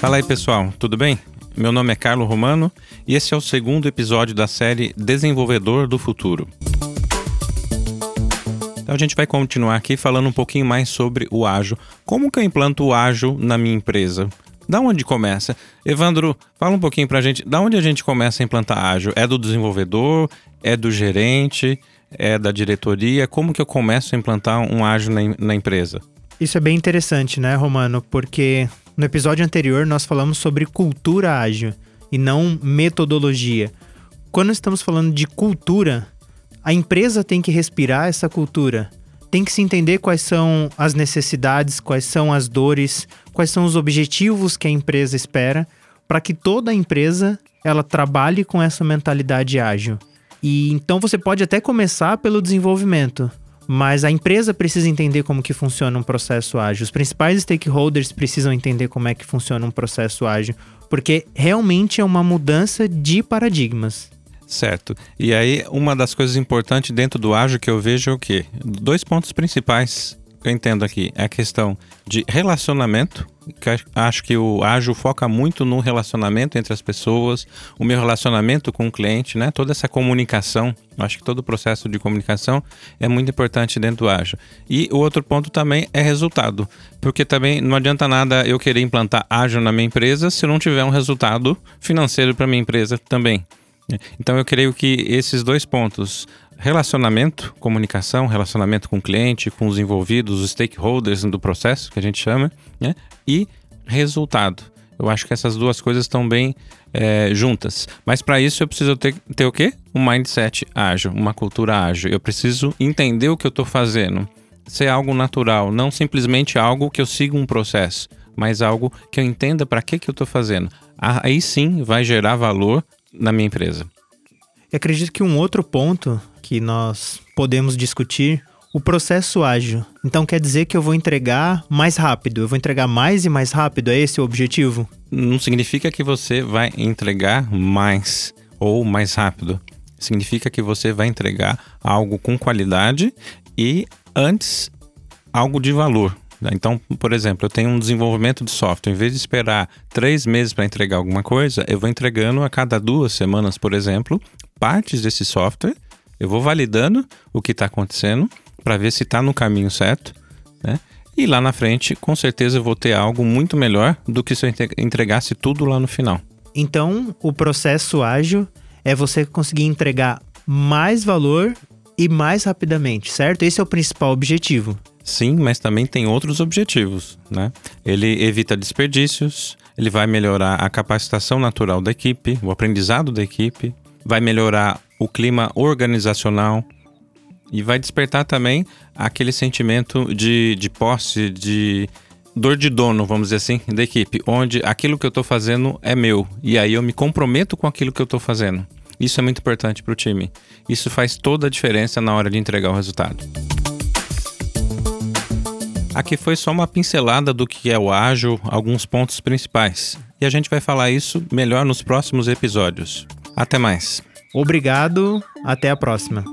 Fala aí pessoal, tudo bem? Meu nome é Carlo Romano e esse é o segundo episódio da série Desenvolvedor do Futuro. Então a gente vai continuar aqui falando um pouquinho mais sobre o ágil. Como que eu implanto o ágil na minha empresa? Da onde começa? Evandro, fala um pouquinho pra gente. Da onde a gente começa a implantar ágil? É do desenvolvedor? É do gerente? É da diretoria? Como que eu começo a implantar um ágil na, na empresa? Isso é bem interessante, né, Romano? Porque no episódio anterior nós falamos sobre cultura ágil e não metodologia. Quando estamos falando de cultura, a empresa tem que respirar essa cultura. Tem que se entender quais são as necessidades, quais são as dores, quais são os objetivos que a empresa espera, para que toda a empresa ela trabalhe com essa mentalidade ágil. E então você pode até começar pelo desenvolvimento, mas a empresa precisa entender como que funciona um processo ágil. Os principais stakeholders precisam entender como é que funciona um processo ágil, porque realmente é uma mudança de paradigmas. Certo. E aí, uma das coisas importantes dentro do ágil que eu vejo é o quê? Dois pontos principais que eu entendo aqui. É a questão de relacionamento, que acho que o ágil foca muito no relacionamento entre as pessoas, o meu relacionamento com o cliente, né? Toda essa comunicação, acho que todo o processo de comunicação é muito importante dentro do ágil. E o outro ponto também é resultado, porque também não adianta nada eu querer implantar ágil na minha empresa se não tiver um resultado financeiro para minha empresa também. Então eu creio que esses dois pontos, relacionamento, comunicação, relacionamento com o cliente, com os envolvidos, os stakeholders do processo, que a gente chama, né? e resultado. Eu acho que essas duas coisas estão bem é, juntas. Mas para isso eu preciso ter, ter o quê? Um mindset ágil, uma cultura ágil. Eu preciso entender o que eu estou fazendo. Ser algo natural, não simplesmente algo que eu siga um processo, mas algo que eu entenda para que, que eu estou fazendo. Aí sim vai gerar valor na minha empresa. E acredito que um outro ponto que nós podemos discutir o processo ágil. Então quer dizer que eu vou entregar mais rápido, eu vou entregar mais e mais rápido, é esse o objetivo? Não significa que você vai entregar mais ou mais rápido. Significa que você vai entregar algo com qualidade e antes algo de valor. Né? Então, por exemplo, eu tenho um desenvolvimento de software. Em vez de esperar três meses para entregar alguma coisa, eu vou entregando a cada duas semanas, por exemplo, partes desse software. Eu vou validando o que está acontecendo para ver se está no caminho certo, né? E lá na frente, com certeza, eu vou ter algo muito melhor do que se eu entregasse tudo lá no final. Então, o processo ágil é você conseguir entregar mais valor e mais rapidamente, certo? Esse é o principal objetivo. Sim, mas também tem outros objetivos, né? Ele evita desperdícios, ele vai melhorar a capacitação natural da equipe, o aprendizado da equipe, vai melhorar o clima organizacional e vai despertar também aquele sentimento de, de posse, de dor de dono, vamos dizer assim, da equipe, onde aquilo que eu estou fazendo é meu e aí eu me comprometo com aquilo que eu estou fazendo. Isso é muito importante para o time. Isso faz toda a diferença na hora de entregar o resultado. Aqui foi só uma pincelada do que é o ágil, alguns pontos principais. E a gente vai falar isso melhor nos próximos episódios. Até mais. Obrigado, até a próxima.